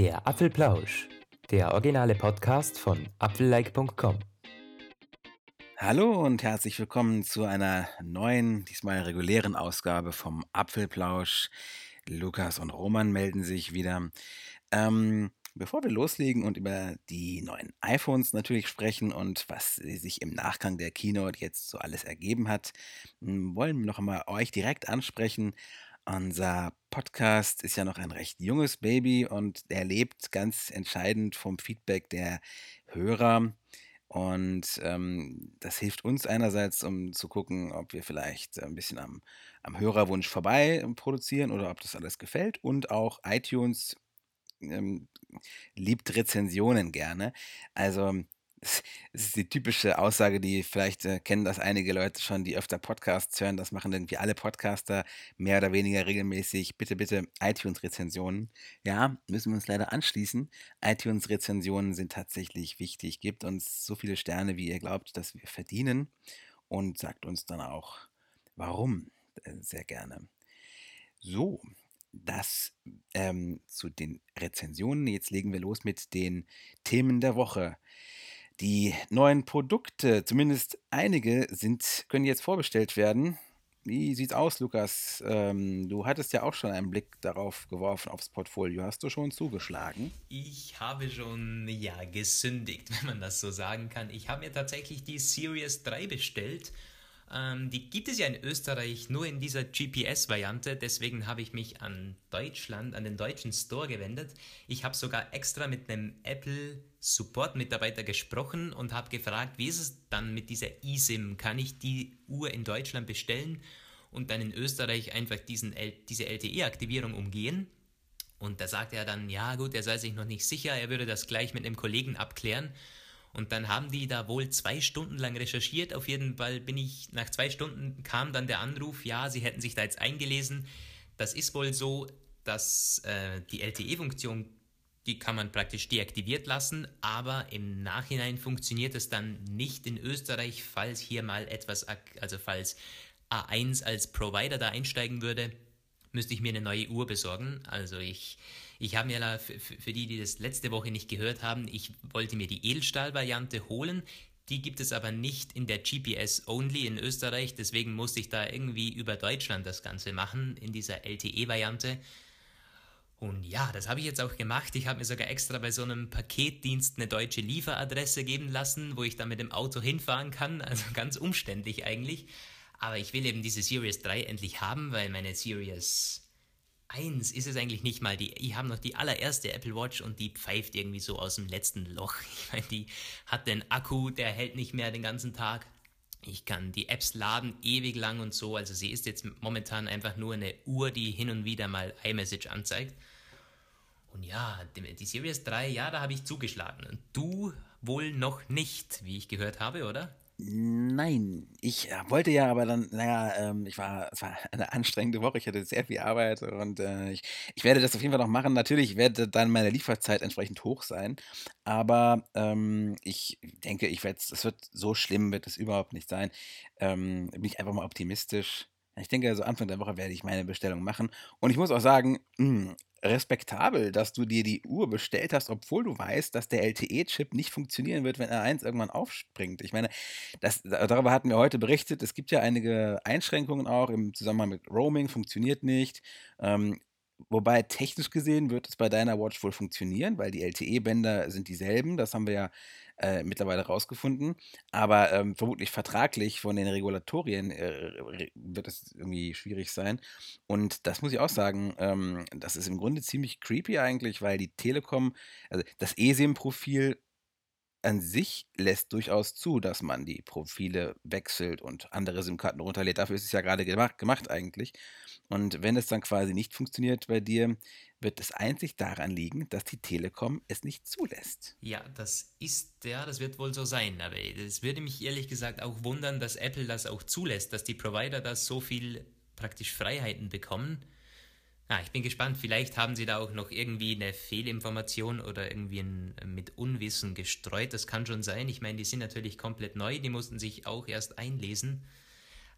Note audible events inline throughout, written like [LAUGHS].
Der Apfelplausch, der originale Podcast von apfellike.com. Hallo und herzlich willkommen zu einer neuen, diesmal regulären Ausgabe vom Apfelplausch. Lukas und Roman melden sich wieder. Ähm, bevor wir loslegen und über die neuen iPhones natürlich sprechen und was sich im Nachgang der Keynote jetzt so alles ergeben hat, wollen wir noch einmal euch direkt ansprechen. Unser Podcast ist ja noch ein recht junges Baby und der lebt ganz entscheidend vom Feedback der Hörer. Und ähm, das hilft uns einerseits, um zu gucken, ob wir vielleicht ein bisschen am, am Hörerwunsch vorbei produzieren oder ob das alles gefällt. Und auch iTunes ähm, liebt Rezensionen gerne. Also es ist die typische Aussage, die vielleicht äh, kennen das einige Leute schon, die öfter Podcasts hören. Das machen irgendwie alle Podcaster mehr oder weniger regelmäßig. Bitte, bitte iTunes-Rezensionen. Ja, müssen wir uns leider anschließen. iTunes-Rezensionen sind tatsächlich wichtig. Gebt uns so viele Sterne, wie ihr glaubt, dass wir verdienen. Und sagt uns dann auch, warum. Äh, sehr gerne. So, das ähm, zu den Rezensionen. Jetzt legen wir los mit den Themen der Woche. Die neuen Produkte, zumindest einige, sind, können jetzt vorbestellt werden. Wie sieht's aus, Lukas? Ähm, du hattest ja auch schon einen Blick darauf geworfen, aufs Portfolio. Hast du schon zugeschlagen? Ich habe schon, ja, gesündigt, [LAUGHS] wenn man das so sagen kann. Ich habe mir tatsächlich die Series 3 bestellt ähm, die gibt es ja in Österreich nur in dieser GPS-Variante, deswegen habe ich mich an Deutschland, an den deutschen Store gewendet. Ich habe sogar extra mit einem Apple Support-Mitarbeiter gesprochen und habe gefragt, wie ist es dann mit dieser eSIM? Kann ich die Uhr in Deutschland bestellen und dann in Österreich einfach diesen, diese LTE-Aktivierung umgehen? Und da sagte er dann, ja gut, er sei sich noch nicht sicher, er würde das gleich mit einem Kollegen abklären. Und dann haben die da wohl zwei Stunden lang recherchiert. Auf jeden Fall bin ich, nach zwei Stunden kam dann der Anruf, ja, sie hätten sich da jetzt eingelesen. Das ist wohl so, dass äh, die LTE-Funktion, die kann man praktisch deaktiviert lassen, aber im Nachhinein funktioniert es dann nicht in Österreich, falls hier mal etwas, also falls A1 als Provider da einsteigen würde, müsste ich mir eine neue Uhr besorgen. Also ich ich habe mir, für die, die das letzte Woche nicht gehört haben, ich wollte mir die Edelstahl-Variante holen. Die gibt es aber nicht in der GPS Only in Österreich, deswegen musste ich da irgendwie über Deutschland das Ganze machen, in dieser LTE-Variante. Und ja, das habe ich jetzt auch gemacht. Ich habe mir sogar extra bei so einem Paketdienst eine deutsche Lieferadresse geben lassen, wo ich dann mit dem Auto hinfahren kann. [LAUGHS] Also ganz umständlich eigentlich. Aber ich will eben diese Series 3 endlich haben, weil meine Series 1 ist es eigentlich nicht mal. Die, ich habe noch die allererste Apple Watch und die pfeift irgendwie so aus dem letzten Loch. [LAUGHS] Ich meine, die hat den Akku, der hält nicht mehr den ganzen Tag. Ich kann die Apps laden ewig lang und so. Also sie ist jetzt momentan einfach nur eine Uhr, die hin und wieder mal iMessage anzeigt. Und ja, die, Series 3, ja, da habe ich zugeschlagen. Und du wohl noch nicht, wie ich gehört habe, oder? Nein, ich äh, wollte ja, aber dann, naja, ähm, ich war, es war eine anstrengende Woche, ich hatte sehr viel Arbeit und äh, ich, ich werde das auf jeden Fall noch machen. Natürlich werde dann meine Lieferzeit entsprechend hoch sein, aber ähm, ich denke, ich werde, es wird so schlimm, wird es überhaupt nicht sein. Ähm, bin ich einfach mal optimistisch. Ich denke, also Anfang der Woche werde ich meine Bestellung machen. Und ich muss auch sagen, mh, hm, respektabel, dass du dir die Uhr bestellt hast, obwohl du weißt, dass der LTE-Chip nicht funktionieren wird, wenn R1 irgendwann aufspringt. Ich meine, das, darüber hatten wir heute berichtet. Es gibt ja einige Einschränkungen auch im Zusammenhang mit Roaming, funktioniert nicht. Ähm, wobei technisch gesehen wird es bei deiner Watch wohl funktionieren, weil die LTE-Bänder sind dieselben. Das haben wir ja äh, mittlerweile rausgefunden. Aber ähm, vermutlich vertraglich von den Regulatorien äh, wird es irgendwie schwierig sein. Und das muss ich auch sagen, ähm, das ist im Grunde ziemlich creepy eigentlich, weil die Telekom, also das eSIM-Profil an sich lässt durchaus zu, dass man die Profile wechselt und andere SIM-Karten runterlädt. Dafür ist es ja gerade gemacht, gemacht eigentlich. Und wenn es dann quasi nicht funktioniert bei dir, wird es einzig daran liegen, dass die Telekom es nicht zulässt. Ja, das ist, ja, das wird wohl so sein. Aber es würde mich ehrlich gesagt auch wundern, dass Apple das auch zulässt, dass die Provider da so viel praktisch Freiheiten bekommen ja, ich bin gespannt. Vielleicht haben sie da auch noch irgendwie eine Fehlinformation oder irgendwie ein, mit Unwissen gestreut. Das kann schon sein. Ich meine, die sind natürlich komplett neu. Die mussten sich auch erst einlesen.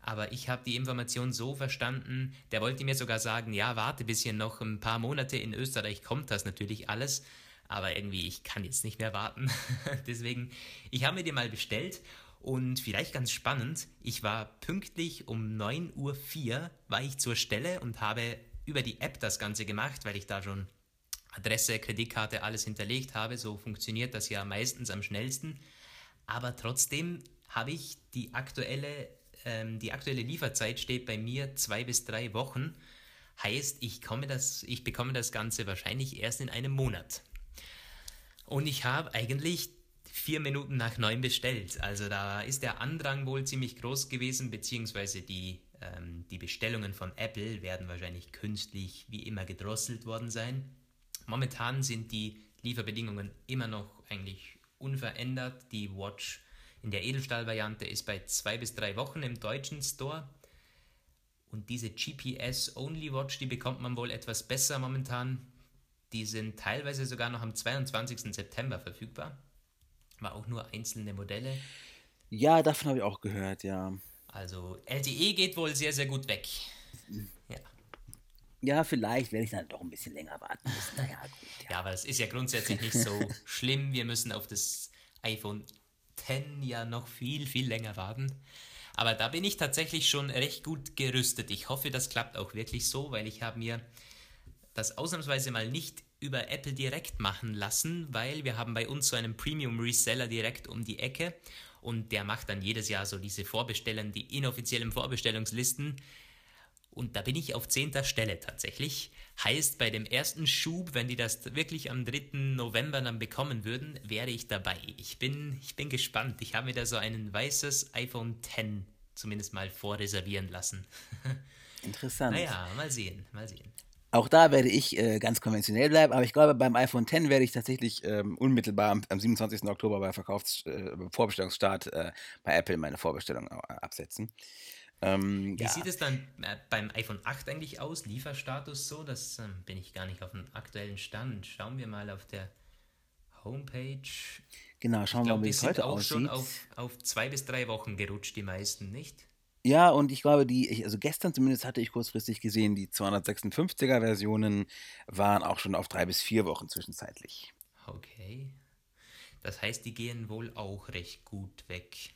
aber ich habe die Information so verstanden, der wollte mir sogar sagen, ja, warte bis hier noch ein paar Monate in Österreich kommt das natürlich alles, aber irgendwie, ich kann jetzt nicht mehr warten. [LAUGHS] Deswegen, ich habe mir die mal bestellt und vielleicht ganz spannend, ich war pünktlich um 9.04 Uhr, war ich zur Stelle und habe über die App das Ganze gemacht, weil ich da schon Adresse, Kreditkarte, alles hinterlegt habe. So funktioniert das ja meistens am schnellsten. Aber trotzdem habe ich die aktuelle, ähm, die aktuelle Lieferzeit steht bei mir zwei bis drei Wochen. Heißt, ich, komme das, ich bekomme das Ganze wahrscheinlich erst in einem Monat. Und ich habe eigentlich vier Minuten nach neun bestellt. Also da ist der Andrang wohl ziemlich groß gewesen, beziehungsweise die, ähm, die Bestellungen von Apple werden wahrscheinlich künstlich wie immer gedrosselt worden sein. Momentan sind die Lieferbedingungen immer noch eigentlich unverändert. Die Watch in der Edelstahl-Variante ist bei zwei bis drei Wochen im deutschen Store. Und diese GPS-Only-Watch, die bekommt man wohl etwas besser momentan. Die sind teilweise sogar noch am 22. September verfügbar. War auch nur einzelne Modelle. Ja, davon habe ich auch gehört, ja. Also LTE geht wohl sehr, sehr gut weg. Ja. Ja, vielleicht werde ich dann doch ein bisschen länger warten müssen. Naja, gut. Ja. ja, aber das ist ja grundsätzlich nicht so [LAUGHS] schlimm. Wir müssen auf das iPhone 10 ja noch viel, viel länger warten. Aber da bin ich tatsächlich schon recht gut gerüstet. Ich hoffe, das klappt auch wirklich so, weil ich habe mir das ausnahmsweise mal nicht über Apple direkt machen lassen, weil wir haben bei uns so einen Premium Reseller direkt um die Ecke und der macht dann jedes Jahr so diese Vorbestellen, die inoffiziellen Vorbestellungslisten. Und da bin ich auf zehnter Stelle tatsächlich. Heißt, bei dem ersten Schub, wenn die das wirklich am 3. November dann bekommen würden, wäre ich dabei. Ich bin, ich bin gespannt. Ich habe mir da so ein weißes iPhone 10 zumindest mal vorreservieren lassen. [LAUGHS] Interessant. Naja, mal sehen, mal sehen. Auch da werde ich äh, ganz konventionell bleiben, aber ich glaube, beim iPhone X werde ich tatsächlich ähm, unmittelbar am, am, 27. Oktober bei Verkaufs-, äh, Vorbestellungsstart äh, bei Apple meine Vorbestellung äh, absetzen. Ähm, Wie ja. sieht es dann äh, beim iPhone 8 eigentlich aus? Lieferstatus so? Das ähm, bin ich gar nicht auf dem aktuellen Stand. Schauen wir mal auf der Homepage. Genau, schauen wir mal, wie es heute auch aussieht. schon auf, auf zwei bis drei Wochen gerutscht, die meisten, nicht? Ja, und ich glaube, die, also gestern zumindest hatte ich kurzfristig gesehen, die 256er Versionen waren auch schon auf drei bis vier Wochen zwischenzeitlich. Okay. Das heißt, die gehen wohl auch recht gut weg.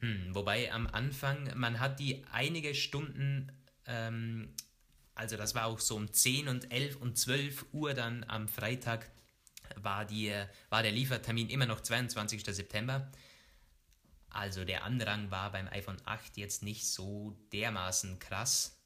Hm, wobei am Anfang, man hat die einige Stunden, ähm, also das war auch so um 10 und 11 und 12 Uhr dann am Freitag, war, die, war der Liefertermin immer noch 22. September. Also der Andrang war beim iPhone 8 jetzt nicht so dermaßen krass.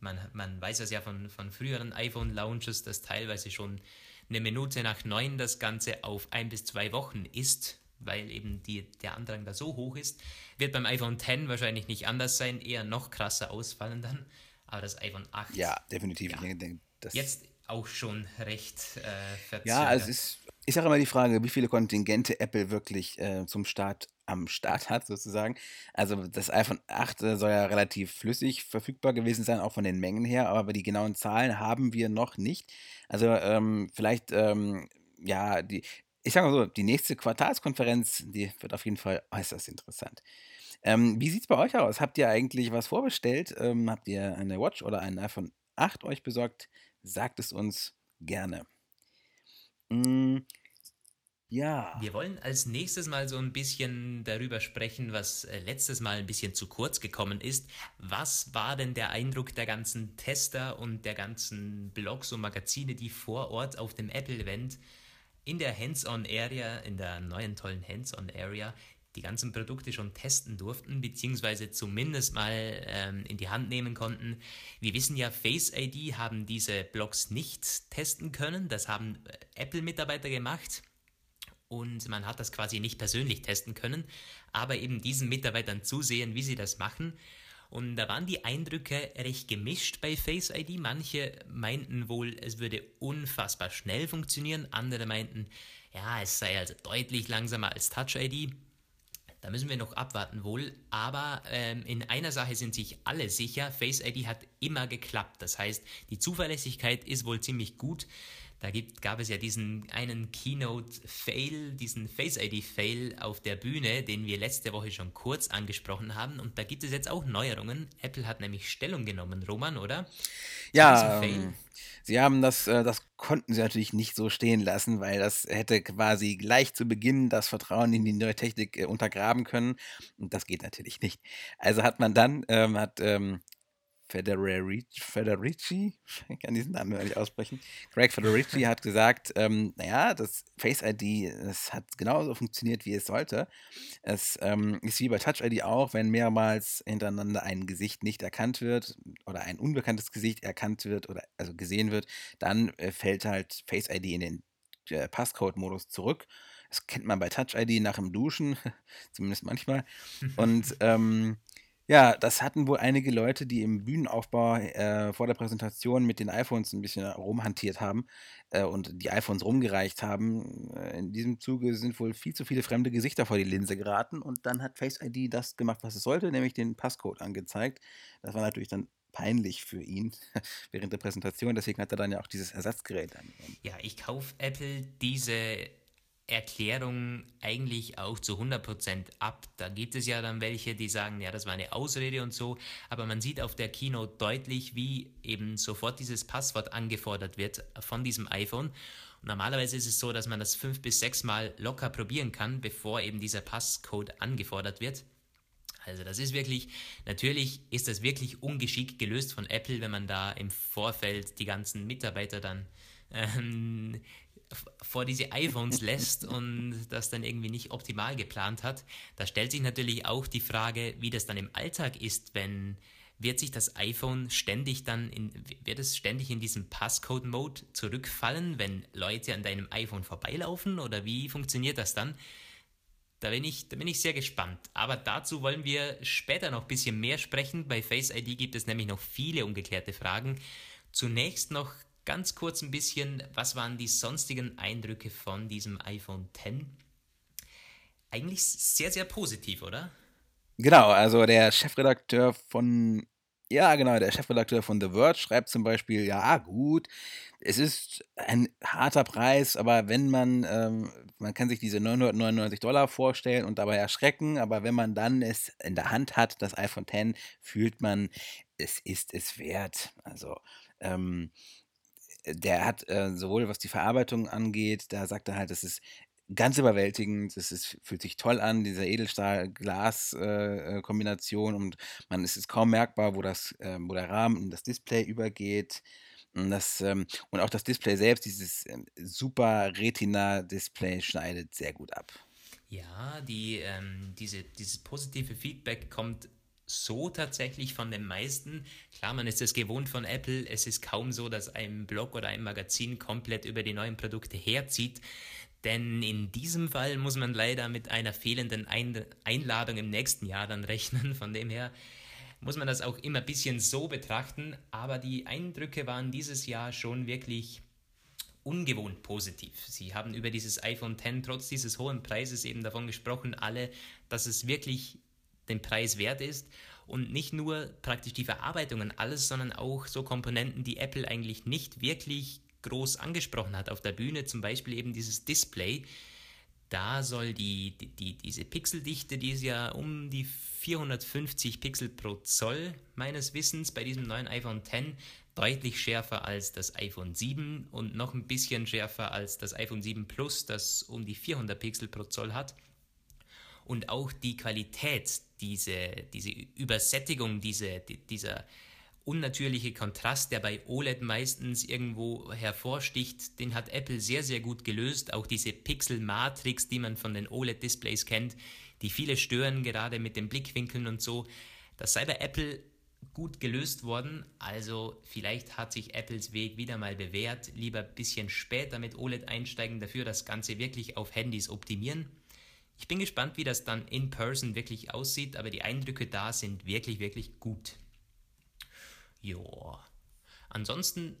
Man, man weiß es ja von, von früheren iPhone-Launches, dass teilweise schon eine Minute nach neun das Ganze auf ein bis zwei Wochen ist, weil eben die, der Andrang da so hoch ist. Wird beim iPhone X wahrscheinlich nicht anders sein, eher noch krasser ausfallen dann. Aber das iPhone 8. Ja, definitiv. Ja, jetzt auch schon recht äh, verzögert. Ja, es ist, ich sage immer die Frage, wie viele Kontingente Apple wirklich äh, zum Start am Start hat, sozusagen. Also das iPhone 8 äh, soll ja relativ flüssig verfügbar gewesen sein, auch von den Mengen her, aber die genauen Zahlen haben wir noch nicht. Also ähm, vielleicht, ähm, ja, die, ich sage mal so, die nächste Quartalskonferenz, die wird auf jeden Fall äußerst interessant. Ähm, wie sieht es bei euch aus? Habt ihr eigentlich was vorbestellt? Ähm, habt ihr eine Watch oder ein iPhone 8 euch besorgt? Sagt es uns gerne. Mm, ja. Wir wollen als nächstes mal so ein bisschen darüber sprechen, was äh, letztes Mal ein bisschen zu kurz gekommen ist. Was war denn der Eindruck der ganzen Tester und der ganzen Blogs und Magazine, die vor Ort auf dem Apple-Event in der Hands-on-Area, in der neuen tollen Hands-on-Area, die ganzen Produkte schon testen durften, beziehungsweise zumindest mal ähm, in die Hand nehmen konnten. Wir wissen ja, Face ID haben diese Blogs nicht testen können. Das haben äh, Apple-Mitarbeiter gemacht und man hat das quasi nicht persönlich testen können, aber eben diesen Mitarbeitern zusehen, wie sie das machen. Und da waren die Eindrücke recht gemischt bei Face ID. Manche meinten wohl, es würde unfassbar schnell funktionieren, andere meinten, ja, es sei also deutlich langsamer als Touch ID. Da müssen wir noch abwarten wohl, aber ähm, in einer Sache sind sich alle sicher, Face ID hat immer geklappt. Das heißt, die Zuverlässigkeit ist wohl ziemlich gut. Da gibt, gab es ja diesen einen Keynote-Fail, diesen Face-ID-Fail auf der Bühne, den wir letzte Woche schon kurz angesprochen haben. Und da gibt es jetzt auch Neuerungen. Apple hat nämlich Stellung genommen, Roman, oder? Ja, ähm, sie haben das, äh, das konnten sie natürlich nicht so stehen lassen, weil das hätte quasi gleich zu Beginn das Vertrauen in die neue Technik äh, untergraben können. Und das geht natürlich nicht. Also hat man dann, ähm, hat ähm, Federici, Federici, [LAUGHS] ich kann diesen Namen nicht aussprechen. Greg Federici hat gesagt, ähm, naja, das Face ID, das hat genauso funktioniert, wie es sollte. Es ähm, ist wie bei Touch ID auch, wenn mehrmals hintereinander ein Gesicht nicht erkannt wird oder ein unbekanntes Gesicht erkannt wird oder also gesehen wird, dann äh, fällt halt Face ID in den äh, Passcode-Modus zurück. Das kennt man bei Touch ID nach dem Duschen, [LAUGHS] zumindest manchmal. [LAUGHS] Und ähm, ja, das hatten wohl einige Leute, die im Bühnenaufbau äh, vor der Präsentation mit den iPhones ein bisschen rumhantiert haben äh, und die iPhones rumgereicht haben. Äh, in diesem Zuge sind wohl viel zu viele fremde Gesichter vor die Linse geraten und dann hat Face ID das gemacht, was es sollte, nämlich den Passcode angezeigt. Das war natürlich dann peinlich für ihn [LAUGHS] während der Präsentation, deswegen hat er dann ja auch dieses Ersatzgerät angenommen. Ja, ich kaufe Apple diese Erklärung eigentlich auch zu 100% ab. Da gibt es ja dann welche, die sagen, ja, das war eine Ausrede und so, aber man sieht auf der Keynote deutlich, wie eben sofort dieses Passwort angefordert wird von diesem iPhone. Und normalerweise ist es so, dass man das fünf bis sechs Mal locker probieren kann, bevor eben dieser Passcode angefordert wird. Also das ist wirklich, natürlich ist das wirklich ungeschickt gelöst von Apple, wenn man da im Vorfeld die ganzen Mitarbeiter dann ähm, vor diese iPhones lässt und das dann irgendwie nicht optimal geplant hat. Da stellt sich natürlich auch die Frage, wie das dann im Alltag ist, wenn wird sich das iPhone ständig dann in, wird es ständig in diesem Passcode-Mode zurückfallen, wenn Leute an deinem iPhone vorbeilaufen oder wie funktioniert das dann? Da bin, ich, da bin ich sehr gespannt. Aber dazu wollen wir später noch ein bisschen mehr sprechen. Bei Face ID gibt es nämlich noch viele ungeklärte Fragen. Zunächst noch ganz kurz ein bisschen, was waren die sonstigen Eindrücke von diesem iPhone X? Eigentlich sehr, sehr positiv, oder? Genau, also der Chefredakteur von, ja genau, der Chefredakteur von The Verge schreibt zum Beispiel, ja gut, es ist ein harter Preis, aber wenn man, ähm, man kann sich diese 999 Dollar vorstellen und dabei erschrecken, aber wenn man dann es in der Hand hat, das iPhone X, fühlt man, es ist es wert. Also, ähm, der hat äh, sowohl was die Verarbeitung angeht, da sagt er halt, das ist ganz überwältigend, ist, fühlt sich toll an, diese Edelstahl-Glas-Kombination äh, und man ist es kaum merkbar, wo das, äh, wo der Rahmen in das Display übergeht. Und, das, ähm, und auch das Display selbst, dieses ähm, super Retina-Display schneidet sehr gut ab. Ja, die, ähm, diese, dieses positive Feedback kommt so tatsächlich von den meisten. Klar, man ist es gewohnt von Apple. Es ist kaum so, dass ein Blog oder ein Magazin komplett über die neuen Produkte herzieht. Denn in diesem Fall muss man leider mit einer fehlenden Einladung im nächsten Jahr dann rechnen. Von dem her muss man das auch immer ein bisschen so betrachten. Aber die Eindrücke waren dieses Jahr schon wirklich ungewohnt positiv. Sie haben über dieses iPhone X trotz dieses hohen Preises eben davon gesprochen, alle, dass es wirklich den Preis wert ist. Und nicht nur praktisch die Verarbeitung und alles, sondern auch so Komponenten, die Apple eigentlich nicht wirklich groß angesprochen hat. Auf der Bühne, zum Beispiel eben dieses Display. Da soll die, die, diese Pixeldichte, die ist ja um die 450 Pixel pro Zoll meines Wissens bei diesem neuen iPhone X deutlich schärfer als das iPhone 7 und noch ein bisschen schärfer als das iPhone 7 Plus, das um die 400 Pixel pro Zoll hat und auch die Qualität, diese, diese Übersättigung, diese, dieser unnatürliche Kontrast, der bei OLED meistens irgendwo hervorsticht, den hat Apple sehr, sehr gut gelöst. Auch diese Pixel-Matrix, die man von den OLED-Displays kennt, die viele stören, gerade mit den Blickwinkeln und so. Das sei bei Apple gut gelöst worden. Also vielleicht hat sich Apples Weg wieder mal bewährt. Lieber ein bisschen später mit OLED einsteigen, dafür das Ganze wirklich auf Handys optimieren. Ich bin gespannt, wie das dann in Person wirklich aussieht, aber die Eindrücke da sind wirklich, wirklich gut. Joa. Ansonsten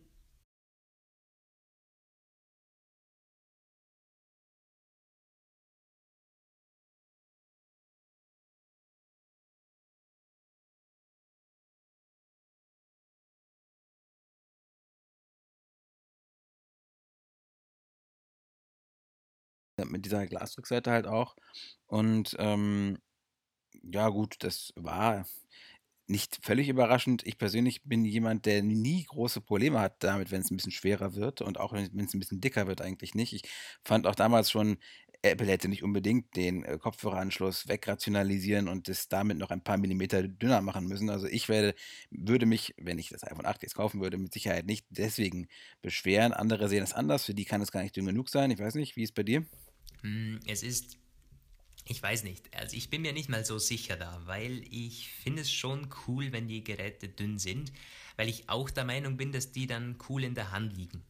mit dieser Glasrückseite halt auch. Und ähm, ja, gut, das war nicht völlig überraschend. Ich persönlich bin jemand, der nie große Probleme hat damit, wenn es ein bisschen schwerer wird und auch wenn es ein bisschen dicker wird, eigentlich nicht. Ich fand auch damals schon, Apple hätte nicht unbedingt den äh, Kopfhöreranschluss wegrationalisieren und das damit noch ein paar Millimeter dünner machen müssen. Also ich werde, würde mich, wenn ich das iPhone 8 jetzt kaufen würde, mit Sicherheit nicht deswegen beschweren. Andere sehen es anders, für die kann es gar nicht dünn genug sein. Ich weiß nicht, wie ist es bei dir? Hm, es ist ich weiß nicht. Also ich bin mir nicht mal so sicher da, weil ich finde es schon cool, wenn die Geräte dünn sind, weil ich auch der Meinung bin, dass die dann cool in der Hand liegen.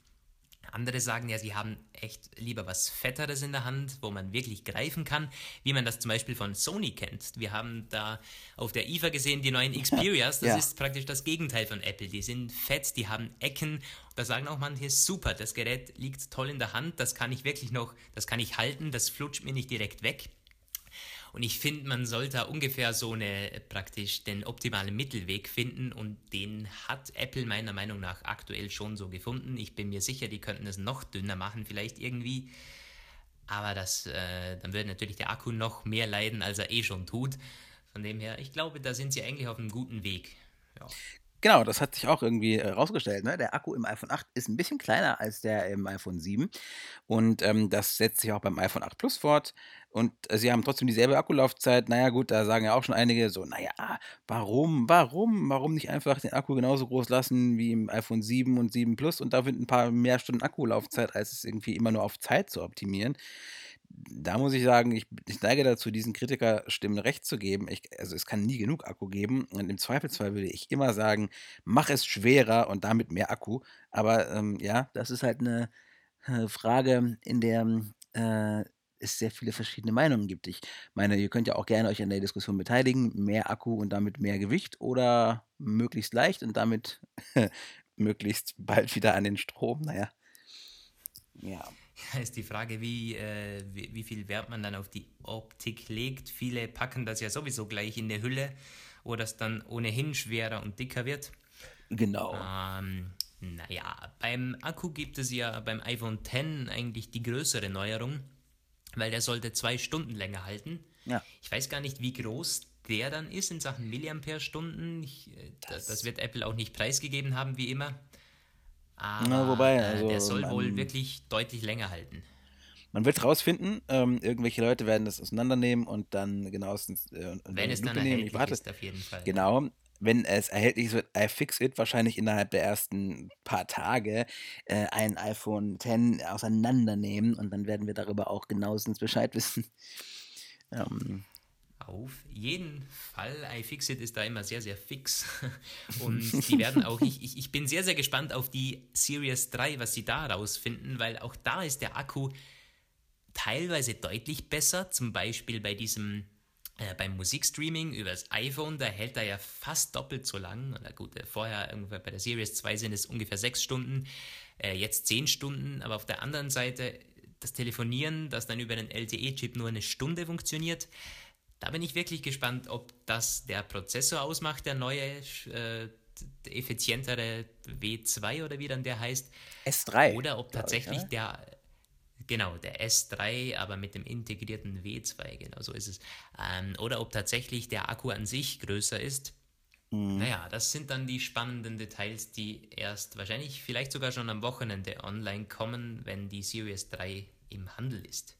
Andere sagen ja, sie haben echt lieber was Fetteres in der Hand, wo man wirklich greifen kann, wie man das zum Beispiel von Sony kennt. Wir haben da auf der IFA gesehen die neuen [LAUGHS] Xperias, das ja. ist praktisch das Gegenteil von Apple. Die sind fett, die haben Ecken. Da sagen auch manche, super, das Gerät liegt toll in der Hand, das kann ich wirklich noch, das kann ich halten, das flutscht mir nicht direkt weg. Und ich finde, man sollte ungefähr so eine praktisch den optimalen Mittelweg finden und den hat Apple meiner Meinung nach aktuell schon so gefunden. Ich bin mir sicher, die könnten es noch dünner machen, vielleicht irgendwie. Aber das, äh, dann würde natürlich der Akku noch mehr leiden, als er eh schon tut. Von dem her, ich glaube, da sind sie eigentlich auf einem guten Weg. Ja. Genau, das hat sich auch irgendwie. Äh, ne? Der Akku im iPhone 8 ist ein bisschen kleiner als der im iPhone 7. Und ähm, das setzt sich auch beim iPhone 8 Plus fort. Und äh, sie haben trotzdem dieselbe Akkulaufzeit. Naja, gut, da sagen ja auch schon einige so, naja, warum, warum, warum nicht einfach den Akku genauso groß lassen wie im iPhone 7 und 7 Plus und dafür ein paar mehr Stunden Akkulaufzeit, als es irgendwie immer nur auf Zeit zu optimieren da muss ich sagen, ich, ich neige dazu, diesen Kritikerstimmen recht zu geben. Ich, also es kann nie genug Akku geben. Und im Zweifelsfall würde ich immer sagen, mach es schwerer und damit mehr Akku. Aber ähm, ja, das ist halt eine äh, Frage, in der äh, es sehr viele verschiedene Meinungen gibt. Ich meine, ihr könnt ja auch gerne euch an der Diskussion beteiligen. Mehr Akku und damit mehr Gewicht oder möglichst leicht und damit [LAUGHS] möglichst bald wieder an den Strom. Naja. Ja. [LAUGHS] Ja, ist die Frage, wie, äh, wie, wie, viel Wert man dann auf die Optik legt. Viele packen das ja sowieso gleich in der Hülle, wo das dann ohnehin schwerer und dicker wird. Genau. Ähm, naja, beim Akku gibt es ja beim iPhone X eigentlich die größere Neuerung, weil der sollte zwei Stunden länger halten. Ja. Ich weiß gar nicht, wie groß der dann ist in Sachen Milliampere-Stunden. Äh, das, das wird Apple auch nicht preisgegeben haben, wie immer. Aber Na, wobei, äh, also, der soll wohl wirklich deutlich länger halten. Man wird rausfinden, ähm, irgendwelche Leute werden das auseinandernehmen und dann genauestens äh, Wenn es dann erhältlich nehmen. ist, auf jeden Fall. Genau, wenn es erhältlich ist, wird iFixit wahrscheinlich innerhalb der ersten paar Tage äh, ein iPhone X auseinandernehmen und dann werden wir darüber auch genauestens Bescheid wissen. [LAUGHS] ähm, auf jeden Fall. iFixit ist da immer sehr, sehr fix. [LAUGHS] Und die werden auch, ich, ich, bin sehr, sehr gespannt auf die Series 3, was sie da rausfinden, weil auch da ist der Akku teilweise deutlich besser. Zum Beispiel bei diesem, äh, beim Musikstreaming übers iPhone, da hält er ja fast doppelt so lang. Na gut, äh, vorher ungefähr bei der Series 2 sind es ungefähr sechs Stunden, äh, jetzt zehn Stunden. Aber auf der anderen Seite das Telefonieren, das dann über den LTE-Chip nur eine Stunde funktioniert, da bin ich wirklich gespannt, ob das der Prozessor ausmacht, der neue, äh, effizientere W2 oder wie dann der heißt. S3. Oder ob tatsächlich ich, der, genau, der S3, aber mit dem integrierten W2, genau so ist es. Ähm, oder ob tatsächlich der Akku an sich größer ist. Mhm. Naja, das sind dann die spannenden Details, die erst wahrscheinlich vielleicht sogar schon am Wochenende online kommen, wenn die Series 3 im Handel ist.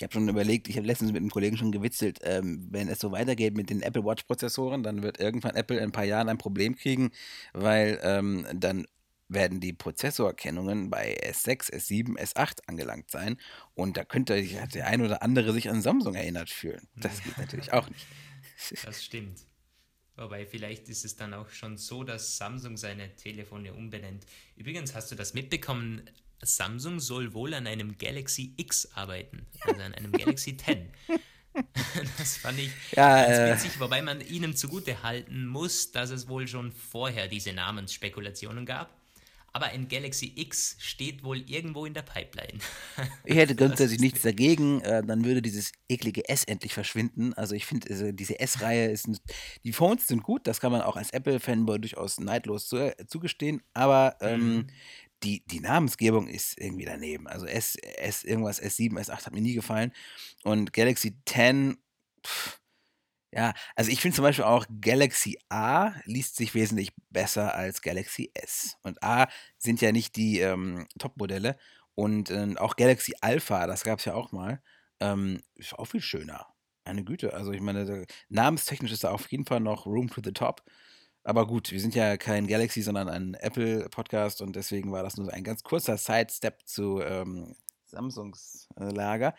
Ich habe schon überlegt, ich habe letztens mit einem Kollegen schon gewitzelt, ähm, wenn es so weitergeht mit den Apple Watch-Prozessoren, dann wird irgendwann Apple in ein paar Jahren ein Problem kriegen, weil ähm, dann werden die Prozessorkennungen bei S6, S7, S8 angelangt sein. Und da könnte sich der ein oder andere sich an Samsung erinnert fühlen. Das geht natürlich auch nicht. [LAUGHS] Das stimmt. Wobei vielleicht ist es dann auch schon so, dass Samsung seine Telefone umbenennt. Übrigens, hast du das mitbekommen? Samsung soll wohl an einem Galaxy X arbeiten, also an einem Galaxy 10. [LAUGHS] das fand ich ja, ganz äh, witzig, wobei man ihnen zugute halten muss, dass es wohl schon vorher diese Namensspekulationen gab. Aber ein Galaxy X steht wohl irgendwo in der Pipeline. [LAUGHS] ich hätte grundsätzlich nichts dagegen, äh, dann würde dieses eklige S endlich verschwinden. Also ich finde, also diese S-Reihe ist, die Phones sind gut, das kann man auch als Apple-Fanboy durchaus neidlos zu, äh, zugestehen, aber ähm, mhm die, die Namensgebung ist irgendwie daneben. Also S, S irgendwas, S7, S8 hat mir nie gefallen. Und Galaxy 10, pff, ja, also ich finde zum Beispiel auch Galaxy A liest sich wesentlich besser als Galaxy S. Und A sind ja nicht die ähm, Top-Modelle. Und äh, auch Galaxy Alpha, das gab es ja auch mal, ähm, ist auch viel schöner. Meine Güte, also ich meine, namenstechnisch ist da auf jeden Fall noch Room to the Top. Aber gut, wir sind ja kein Galaxy, sondern ein Apple-Podcast und deswegen war das nur ein ganz kurzer Sidestep zu ähm, Samsungs äh, Lager.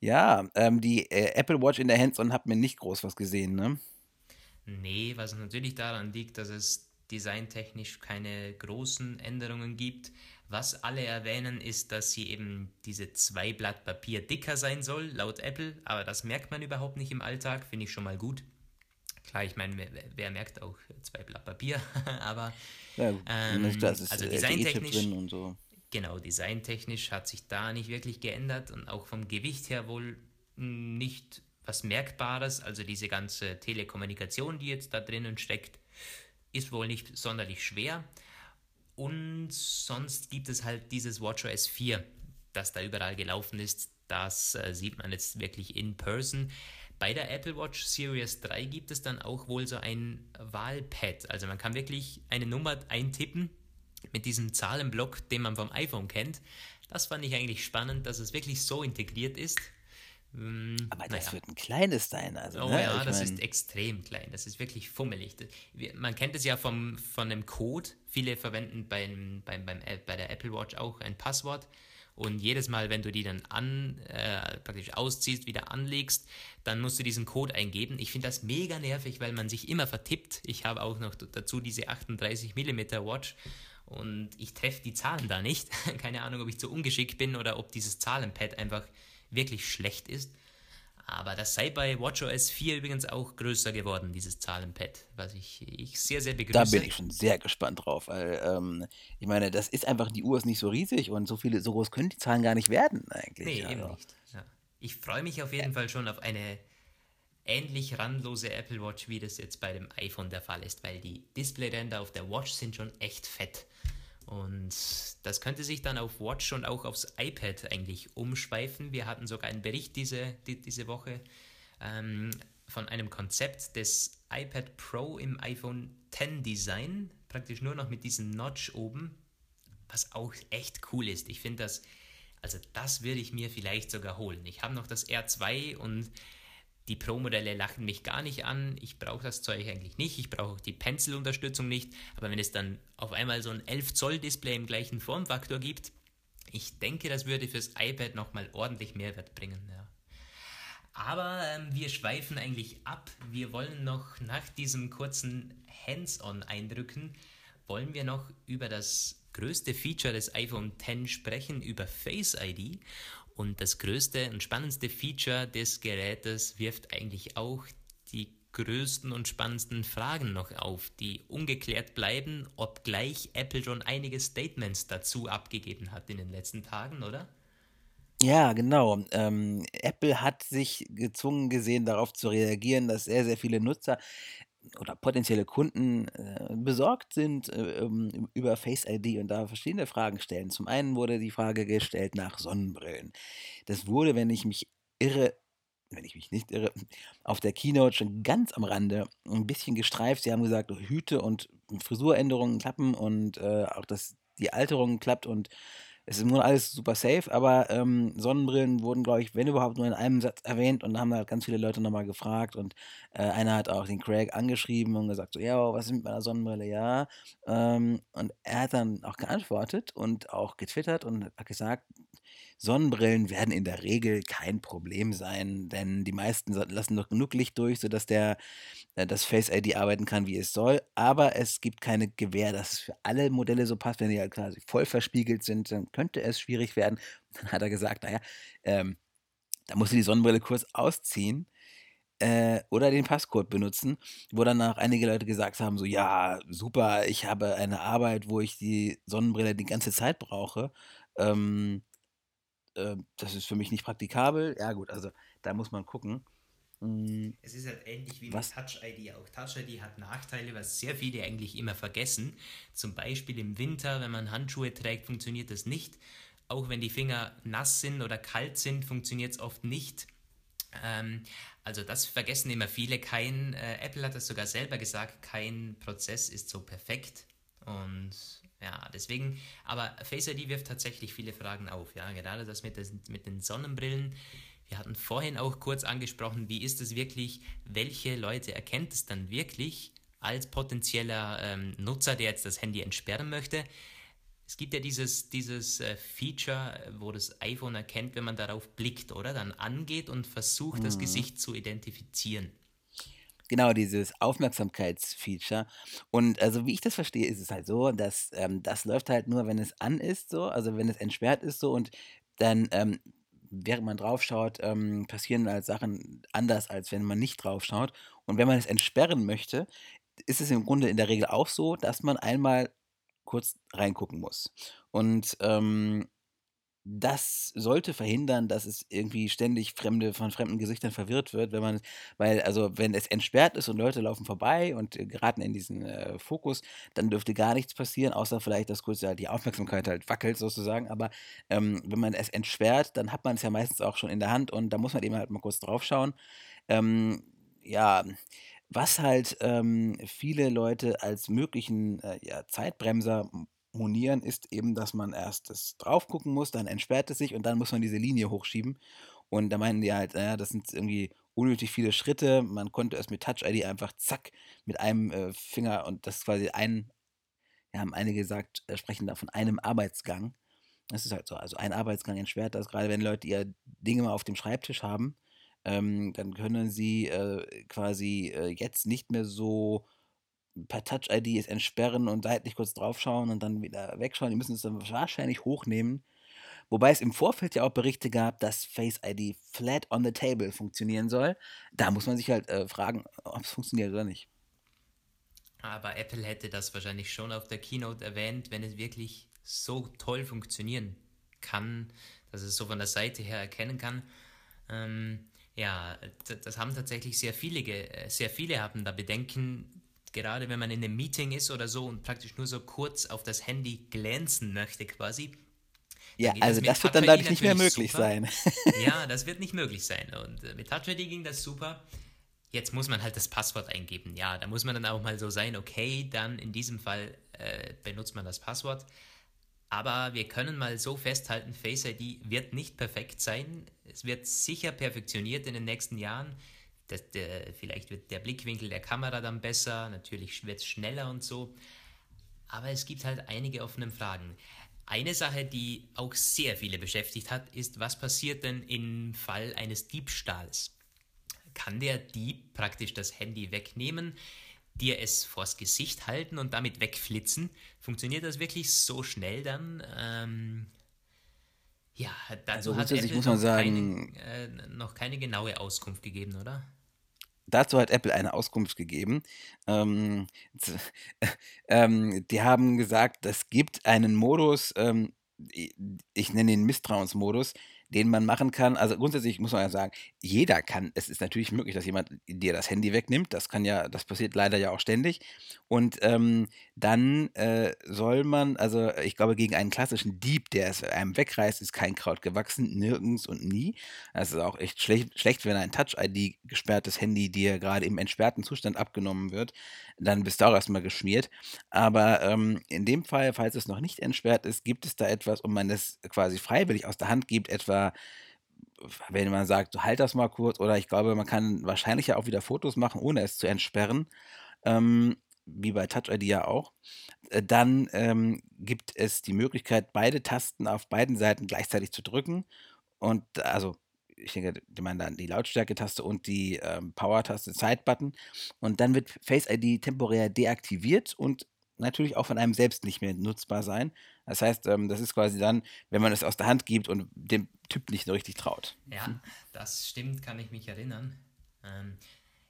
Ja, ähm, die äh, Apple Watch in der Hands-on hat mir nicht groß was gesehen, ne? Nee, was natürlich daran liegt, dass es designtechnisch keine großen Änderungen gibt. Was alle erwähnen, ist, dass sie eben diese zwei Blatt Papier dicker sein soll, laut Apple, aber das merkt man überhaupt nicht im Alltag, finde ich schon mal gut. Klar, ich meine, wer, wer, merkt auch zwei Blatt Papier, [LAUGHS] aber ja, ähm, das ist also designtechnisch und so. Genau, designtechnisch hat sich da nicht wirklich geändert und auch vom Gewicht her wohl nicht was Merkbares. Also diese ganze Telekommunikation, die jetzt da drinnen steckt, ist wohl nicht sonderlich schwer. Und sonst gibt es halt dieses WatchOS 4, das da überall gelaufen ist. Das äh, sieht man jetzt wirklich in person. Bei der Apple Watch Series 3 gibt es dann auch wohl so ein Wahlpad. Also man kann wirklich eine Nummer eintippen mit diesem Zahlenblock, den man vom iPhone kennt. Das fand ich eigentlich spannend, dass es wirklich so integriert ist. Hm, Aber das naja. wird ein kleines sein. Also, oh ne? ja, ich das mein... ist extrem klein. Das ist wirklich fummelig. Man kennt es ja vom, von einem Code. Viele verwenden beim, beim, beim, bei der Apple Watch auch ein Passwort. Und jedes Mal, wenn du die dann an, äh, praktisch ausziehst, wieder anlegst, dann musst du diesen Code eingeben. Ich finde das mega nervig, weil man sich immer vertippt. Ich habe auch noch dazu diese 38 mm Watch und ich treffe die Zahlen da nicht. [LAUGHS] Keine Ahnung, ob ich zu ungeschickt bin oder ob dieses Zahlenpad einfach wirklich schlecht ist. Aber das sei bei WatchOS 4 übrigens auch größer geworden, dieses Zahlenpad, was ich, ich sehr, sehr begrüße. Da bin ich schon sehr gespannt drauf, weil ähm, ich meine, das ist einfach, die Uhr ist nicht so riesig und so viele, so groß können die Zahlen gar nicht werden eigentlich. Nee, also. eben nicht. Ja. Ich freue mich auf jeden Fall schon auf eine ähnlich randlose Apple Watch, wie das jetzt bei dem iPhone der Fall ist, weil die Displayränder auf der Watch sind schon echt fett. Und das könnte sich dann auf Watch und auch aufs iPad eigentlich umschweifen. Wir hatten sogar einen Bericht diese, die, diese Woche ähm, von einem Konzept des iPad Pro im iPhone 10 Design, praktisch nur noch mit diesem Notch oben, was auch echt cool ist. Ich finde das, also das würde ich mir vielleicht sogar holen. Ich habe noch das R2 und die Pro-Modelle lachen mich gar nicht an. Ich brauche das Zeug eigentlich nicht. Ich brauche auch die Pencil-Unterstützung nicht. Aber wenn es dann auf einmal so ein 11 Zoll Display im gleichen Formfaktor gibt, ich denke, das würde fürs iPad nochmal ordentlich Mehrwert bringen. Ja. Aber ähm, wir schweifen eigentlich ab. Wir wollen noch nach diesem kurzen Hands-on-Eindrücken, wollen wir noch über das größte Feature des iPhone X sprechen, über Face ID. Und das größte und spannendste Feature des Gerätes wirft eigentlich auch die größten und spannendsten Fragen noch auf, die ungeklärt bleiben, obgleich Apple schon einige Statements dazu abgegeben hat in den letzten Tagen, oder? Ja, genau. Ähm, Apple hat sich gezwungen gesehen, darauf zu reagieren, dass sehr, sehr viele Nutzer oder potenzielle Kunden äh, besorgt sind äh, ähm, über Face ID und da verschiedene Fragen stellen. Zum einen wurde die Frage gestellt nach Sonnenbrillen. Das wurde, wenn ich mich irre, wenn ich mich nicht irre, auf der Keynote schon ganz am Rande ein bisschen gestreift. Sie haben gesagt, Hüte und Frisuränderungen klappen und äh, auch, dass die Alterung klappt und es ist nur alles super safe, aber ähm, Sonnenbrillen wurden, glaube ich, wenn überhaupt nur in einem Satz erwähnt und da haben halt ganz viele Leute nochmal gefragt und äh, einer hat auch den Craig angeschrieben und gesagt, so, ja, was ist mit meiner Sonnenbrille? Ja. Ähm, und er hat dann auch geantwortet und auch getwittert und hat gesagt, Sonnenbrillen werden in der Regel kein Problem sein, denn die meisten lassen doch genug Licht durch, sodass der, äh, das Face ID arbeiten kann, wie es soll. Aber es gibt keine Gewähr, dass es für alle Modelle so passt. Wenn die halt quasi voll verspiegelt sind, dann könnte es schwierig werden. [LAUGHS] Dann hat er gesagt, naja, ähm, da musst du die Sonnenbrille kurz ausziehen äh, oder den Passcode benutzen, wo danach einige Leute gesagt haben, so ja, super, ich habe eine Arbeit, wo ich die Sonnenbrille die ganze Zeit brauche. Ähm, äh, das ist für mich nicht praktikabel. Ja gut, also da muss man gucken. Mm, es ist halt ähnlich wie was? mit Touch ID auch. Touch ID hat Nachteile, was sehr viele eigentlich immer vergessen. Zum Beispiel im Winter, wenn man Handschuhe trägt, funktioniert das nicht. Auch wenn die Finger nass sind oder kalt sind, funktioniert es oft nicht. Ähm, also das vergessen immer viele. Kein äh, Apple hat das sogar selber gesagt, kein Prozess ist so perfekt. Und ja, deswegen, aber Face ID wirft tatsächlich viele Fragen auf. Ja, gerade das mit, des, mit den Sonnenbrillen wir hatten vorhin auch kurz angesprochen, wie ist es wirklich, welche Leute erkennt es dann wirklich als potenzieller ähm, Nutzer, der jetzt das Handy entsperren möchte. Es gibt ja dieses, dieses äh, Feature, wo das iPhone erkennt, wenn man darauf blickt, oder? Dann angeht und versucht, mhm. das Gesicht zu identifizieren. Genau, dieses Aufmerksamkeitsfeature. Und also wie ich das verstehe, ist es halt so, dass ähm, das läuft halt nur, wenn es an ist, so, also wenn es entsperrt ist so und dann ähm, während man draufschaut, ähm, passieren halt Sachen anders, als wenn man nicht draufschaut. Und wenn man es entsperren möchte, ist es im Grunde in der Regel auch so, dass man einmal kurz reingucken muss. Und ähm, das sollte verhindern, dass es irgendwie ständig Fremde von fremden Gesichtern verwirrt wird, wenn man, weil, also wenn es entsperrt ist und Leute laufen vorbei und geraten in diesen äh, Fokus, dann dürfte gar nichts passieren, außer vielleicht, dass kurz halt die Aufmerksamkeit halt wackelt sozusagen. Aber ähm, wenn man es entsperrt, dann hat man es ja meistens auch schon in der Hand und da muss man eben halt mal kurz drauf schauen. Ähm, ja, was halt ähm, viele Leute als möglichen äh, ja, Zeitbremser monieren, ist eben, dass man erst das drauf gucken muss, dann entsperrt es sich und dann muss man diese Linie hochschieben. Und da meinen die halt, naja, das sind irgendwie unnötig viele Schritte. Man konnte es mit Touch ID einfach zack mit einem äh, Finger und das ist quasi ein, ja, haben einige gesagt, äh, sprechen da von einem Arbeitsgang. Das ist halt so. Also ein Arbeitsgang entsperrt das, gerade wenn Leute ihr Dinge mal auf dem Schreibtisch haben, ähm, dann können sie äh, quasi äh, jetzt nicht mehr so per Touch-ID es entsperren und seitlich kurz draufschauen und dann wieder wegschauen. Die müssen es dann wahrscheinlich hochnehmen. Wobei es im Vorfeld ja auch Berichte gab, dass Face ID flat on the table funktionieren soll. Da muss man sich halt äh, fragen, ob es funktioniert oder nicht. Aber Apple hätte das wahrscheinlich schon auf der Keynote erwähnt, wenn es wirklich so toll funktionieren kann, dass es so von der Seite her erkennen kann. Ähm, ja, das haben tatsächlich sehr viele, sehr viele haben da Bedenken, gerade wenn man in einem Meeting ist oder so und praktisch nur so kurz auf das Handy glänzen möchte quasi. Ja, also das, das wird dann dadurch nicht mehr möglich super. sein. [LAUGHS] ja, [LAUGHS] das wird nicht möglich sein. Und äh, mit Touch ID ging das super. Jetzt muss man halt das Passwort eingeben. Ja, da muss man dann auch mal so sein, okay, dann in diesem Fall äh, benutzt man das Passwort. Aber wir können mal so festhalten, Face ID wird nicht perfekt sein. Es wird sicher perfektioniert in den nächsten Jahren das, der, vielleicht wird der Blickwinkel der Kamera dann besser, natürlich wird es schneller und so. Aber es gibt halt einige offene Fragen. Eine Sache, die auch sehr viele beschäftigt hat, ist, was passiert denn im Fall eines Diebstahls? Kann der Dieb praktisch das Handy wegnehmen, dir es vors Gesicht halten und damit wegflitzen? Funktioniert das wirklich so schnell dann? Ähm, ja, dazu also hat Apple muss man sagen, keine, äh, noch keine genaue Auskunft gegeben, oder? Dazu hat Apple eine Auskunft gegeben. Ähm, [LAUGHS] ähm, die haben gesagt, es gibt einen Modus, ähm, ich nenne ihn Misstrauensmodus, den man machen kann. Also grundsätzlich muss man ja sagen, jeder kann, es ist natürlich möglich, dass jemand dir das Handy wegnimmt. Das kann ja, das passiert leider ja auch ständig. Und ähm, dann äh, soll man, also ich glaube, gegen einen klassischen Dieb, der es einem wegreißt, ist kein Kraut gewachsen, nirgends und nie. Das ist auch echt schlecht, schlecht wenn ein Touch-ID gesperrtes Handy dir gerade im entsperrten Zustand abgenommen wird. Dann bist du auch erstmal geschmiert. Aber ähm, in dem Fall, falls es noch nicht entsperrt ist, gibt es da etwas und man es quasi freiwillig aus der Hand gibt, etwa oder wenn man sagt, halt das mal kurz, oder ich glaube, man kann wahrscheinlich ja auch wieder Fotos machen, ohne es zu entsperren, ähm, wie bei Touch ID ja auch, äh, dann ähm, gibt es die Möglichkeit, beide Tasten auf beiden Seiten gleichzeitig zu drücken. Und also, ich denke, die meinen dann die Lautstärke-Taste und die ähm, Power-Taste, Side-Button. Und dann wird Face ID temporär deaktiviert und natürlich auch von einem selbst nicht mehr nutzbar sein. Das heißt, ähm, das ist quasi dann, wenn man es aus der Hand gibt und dem Typ nicht so richtig traut. Ja, hm. das stimmt, kann ich mich erinnern. Ähm,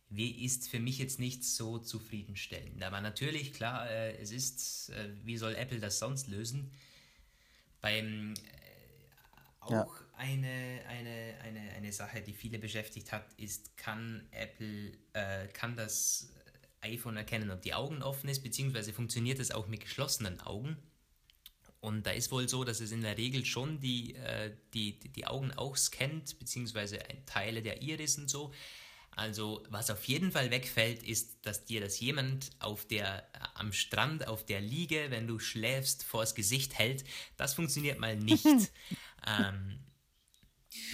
wie ist für mich jetzt nicht so zufriedenstellend. Aber natürlich, klar, äh, es ist, äh, wie soll Apple das sonst lösen? Beim äh, Auch ja. eine, eine, eine, eine Sache, die viele beschäftigt hat, ist, kann Apple, äh, kann das iPhone erkennen, ob die Augen offen ist, beziehungsweise funktioniert es auch mit geschlossenen Augen? Und da ist wohl so, dass es in der Regel schon die, äh, die, die Augen auch scannt, beziehungsweise Teile der Iris und so. Also was auf jeden Fall wegfällt, ist, dass dir das jemand auf der, äh, am Strand, auf der Liege, wenn du schläfst, vors Gesicht hält. Das funktioniert mal nicht. [LAUGHS] ähm,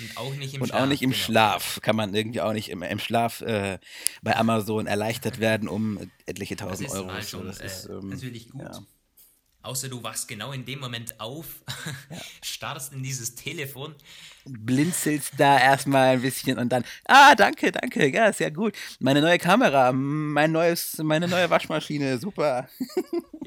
und auch nicht im und Schlaf. auch nicht im genau. Schlaf. Kann man irgendwie auch nicht im, im Schlaf äh, bei Amazon erleichtert werden um etliche tausend Euro. Das ist Schon, das ist äh, ähm, natürlich gut. Ja. Außer du wachst genau in dem Moment auf, ja. [LAUGHS] starrst in dieses Telefon. Blinzelst da erstmal ein bisschen und dann, ah, danke, danke, ja, sehr gut. Meine neue Kamera, mein neues, meine neue Waschmaschine, super. [LAUGHS]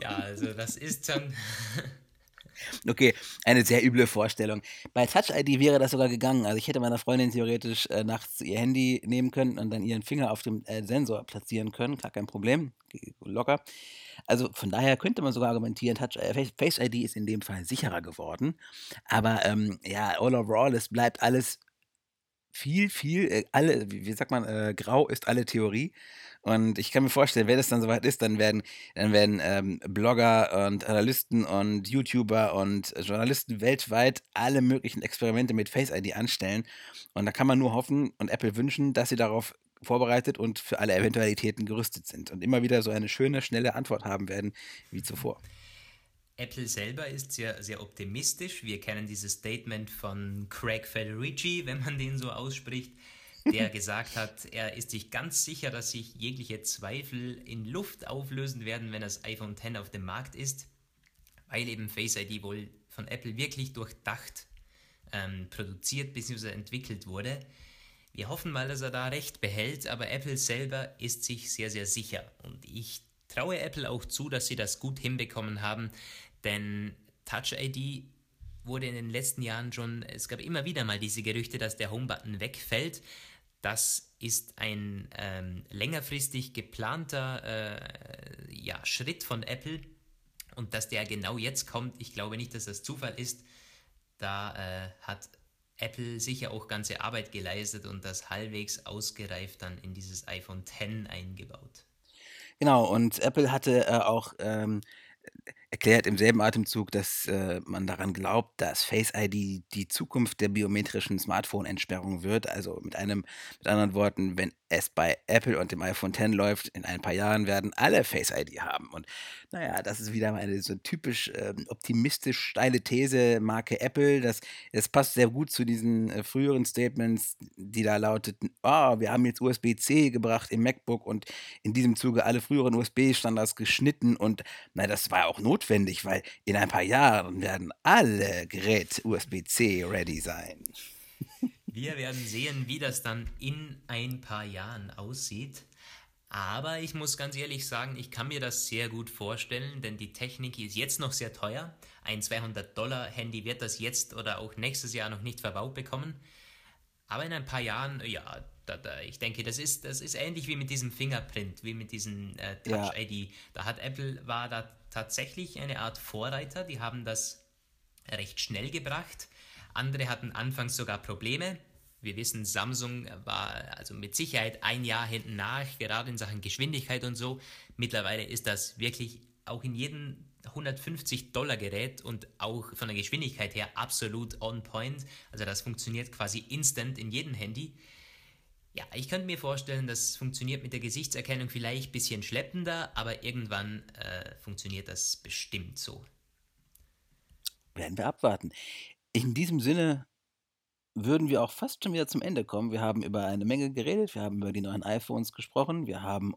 Ja, also das ist dann. [LAUGHS] Okay, eine sehr üble Vorstellung. Bei Touch ID wäre das sogar gegangen. Also ich hätte meiner Freundin theoretisch äh, nachts ihr Handy nehmen können und dann ihren Finger auf dem äh, Sensor platzieren können. Gar kein Problem, locker. Also von daher könnte man sogar argumentieren, Touch, äh, Face ID ist in dem Fall sicherer geworden. Aber ähm, ja, all overall, es bleibt alles viel, viel, äh, alle, wie, wie sagt man, äh, grau ist alle Theorie. Und ich kann mir vorstellen, wenn es dann soweit ist, dann werden, dann werden ähm, Blogger und Analysten und YouTuber und Journalisten weltweit alle möglichen Experimente mit Face ID anstellen. Und da kann man nur hoffen und Apple wünschen, dass sie darauf vorbereitet und für alle Eventualitäten gerüstet sind und immer wieder so eine schöne, schnelle Antwort haben werden wie zuvor. Apple selber ist sehr, sehr optimistisch. Wir kennen dieses Statement von Craig Federici, [LAUGHS] wenn man den so ausspricht der [LAUGHS] gesagt hat, er ist sich ganz sicher, dass sich jegliche Zweifel in Luft auflösen werden, wenn das iPhone X auf dem Markt ist, weil eben Face ID wohl von Apple wirklich durchdacht ähm, produziert bzw. entwickelt wurde. Wir hoffen mal, dass er da recht behält, aber Apple selber ist sich sehr, sehr sicher. Und ich traue Apple auch zu, dass sie das gut hinbekommen haben, denn Touch ID wurde in den letzten Jahren schon, es gab immer wieder mal diese Gerüchte, dass der Home-Button wegfällt. Das ist ein ähm, längerfristig geplanter äh, ja, Schritt von Apple und dass der genau jetzt kommt, ich glaube nicht, dass das Zufall ist. Da äh, hat Apple sicher auch ganze Arbeit geleistet und das halbwegs ausgereift dann in dieses iPhone X eingebaut. Genau, und Apple hatte äh, auch ähm, erklärt im selben Atemzug, dass äh, man daran glaubt, dass Face ID die Zukunft der biometrischen Smartphone-Entsperrung wird. Also mit einem, mit anderen Worten, wenn es bei Apple und dem iPhone X läuft, in ein paar Jahren werden alle Face ID haben. Und naja, das ist wieder eine so typisch äh, optimistisch steile These, Marke Apple. Das, das passt sehr gut zu diesen äh, früheren Statements, die da lauteten, oh, wir haben jetzt USB-C gebracht im MacBook und in diesem Zuge alle früheren USB-Standards geschnitten. Und na, das war auch notwendig, weil in ein paar Jahren werden alle Geräte USB-C ready sein. Wir werden sehen, wie das dann in ein paar Jahren aussieht. Aber ich muss ganz ehrlich sagen, ich kann mir das sehr gut vorstellen, denn die Technik ist jetzt noch sehr teuer. Ein 200-Dollar-Handy wird das jetzt oder auch nächstes Jahr noch nicht verbaut bekommen. Aber in ein paar Jahren, ja, da, da, ich denke, das ist, das ist ähnlich wie mit diesem Fingerprint, wie mit diesem äh, Touch-ID. Ja. Da hat Apple, war da tatsächlich eine Art Vorreiter, die haben das recht schnell gebracht. Andere hatten anfangs sogar Probleme. Wir wissen, Samsung war also mit Sicherheit ein Jahr hinten nach, gerade in Sachen Geschwindigkeit und so. Mittlerweile ist das wirklich auch in jedem 150 Dollar Gerät und auch von der Geschwindigkeit her absolut on point. Also das funktioniert quasi instant in jedem Handy. Ja, ich könnte mir vorstellen, das funktioniert mit der Gesichtserkennung vielleicht ein bisschen schleppender, aber irgendwann äh, funktioniert das bestimmt so. Werden wir abwarten. In diesem Sinne würden wir auch fast schon wieder zum Ende kommen. Wir haben über eine Menge geredet, wir haben über die neuen iPhones gesprochen, wir haben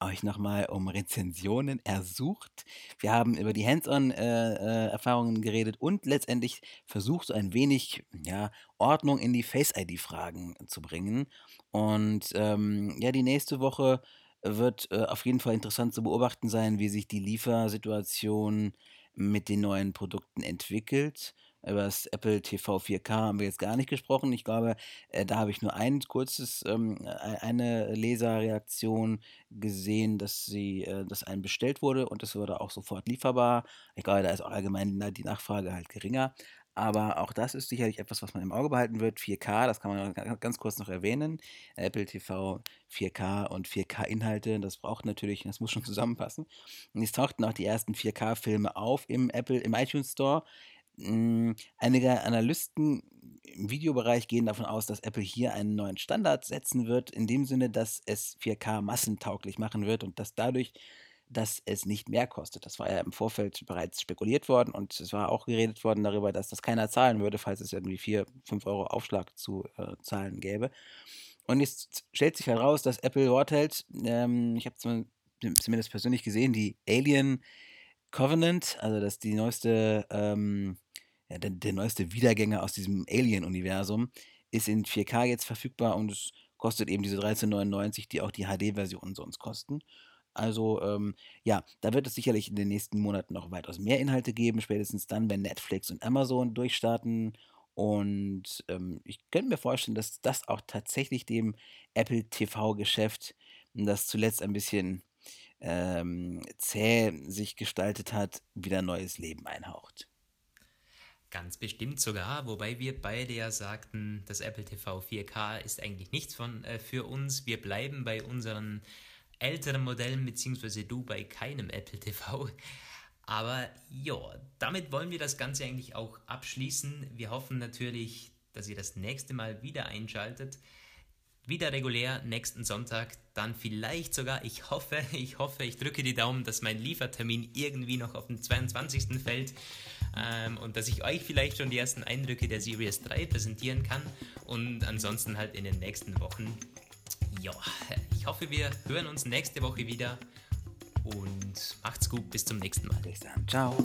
euch nochmal um Rezensionen ersucht. Wir haben über die Hands-on-Erfahrungen äh, äh, geredet und letztendlich versucht, so ein wenig ja, Ordnung in die Face-ID-Fragen zu bringen. Und ähm, ja, die nächste Woche wird äh, auf jeden Fall interessant zu beobachten sein, wie sich die Liefersituation mit den neuen Produkten entwickelt. Über das Apple TV 4K haben wir jetzt gar nicht gesprochen. Ich glaube, äh, da habe ich nur ein kurzes, ähm, e eine Leserreaktion gesehen, dass sie, äh, dass einem bestellt wurde und das wurde auch sofort lieferbar. Ich glaube, da ist auch allgemein die Nachfrage halt geringer. aber auch das ist sicherlich etwas, was man im Auge behalten wird. 4K, das kann man ganz kurz noch erwähnen. Apple TV 4K und 4K-Inhalte, das braucht natürlich, das muss schon [LAUGHS] zusammenpassen. Und es tauchten auch die ersten 4K-Filme auf im Apple, im iTunes Store. Hm, einige Analysten im Videobereich gehen davon aus, dass Apple hier einen neuen Standard setzen wird, in dem Sinne, dass es 4K massentauglich machen wird und dass dadurch, dass es nicht mehr kostet. Das war ja im Vorfeld bereits spekuliert worden und es war auch geredet worden darüber, dass das keiner zahlen würde, falls es irgendwie 4, 5 Euro Aufschlag zu äh, zahlen gäbe. Und jetzt stellt sich heraus, dass Apple Wort hält. Ähm, ich habe zumindest persönlich gesehen, die Alien Covenant, also das die neueste ähm, ja, der, der neueste Wiedergänger aus diesem Alien-Universum, ist in 4K jetzt verfügbar und es kostet eben diese 13,99, die auch die HD-Version sonst kosten. Also ähm, ja, da wird es sicherlich in den nächsten Monaten noch weitaus mehr Inhalte geben, spätestens dann, wenn Netflix und Amazon durchstarten. Und ähm, ich könnte mir vorstellen, dass das auch tatsächlich dem Apple TV-Geschäft, das zuletzt ein bisschen ähm, zäh sich gestaltet hat, wieder neues Leben einhaucht. Ganz bestimmt sogar, wobei wir beide ja sagten, das Apple TV 4K ist eigentlich nichts von, äh, für uns. Wir bleiben bei unseren älteren Modellen, beziehungsweise du bei keinem Apple TV. Aber ja, damit wollen wir das Ganze eigentlich auch abschließen. Wir hoffen natürlich, dass ihr das nächste Mal wieder einschaltet. Wieder regulär nächsten Sonntag, dann vielleicht sogar, ich hoffe, [LAUGHS] ich hoffe, ich drücke die Daumen, dass mein Liefertermin irgendwie noch auf den 22. fällt ähm, und dass ich euch vielleicht schon die ersten Eindrücke der Series 3 präsentieren kann und ansonsten halt in den nächsten Wochen. Ja, ich hoffe, wir hören uns nächste Woche wieder und macht's gut, bis zum nächsten Mal. Bis dann, ciao.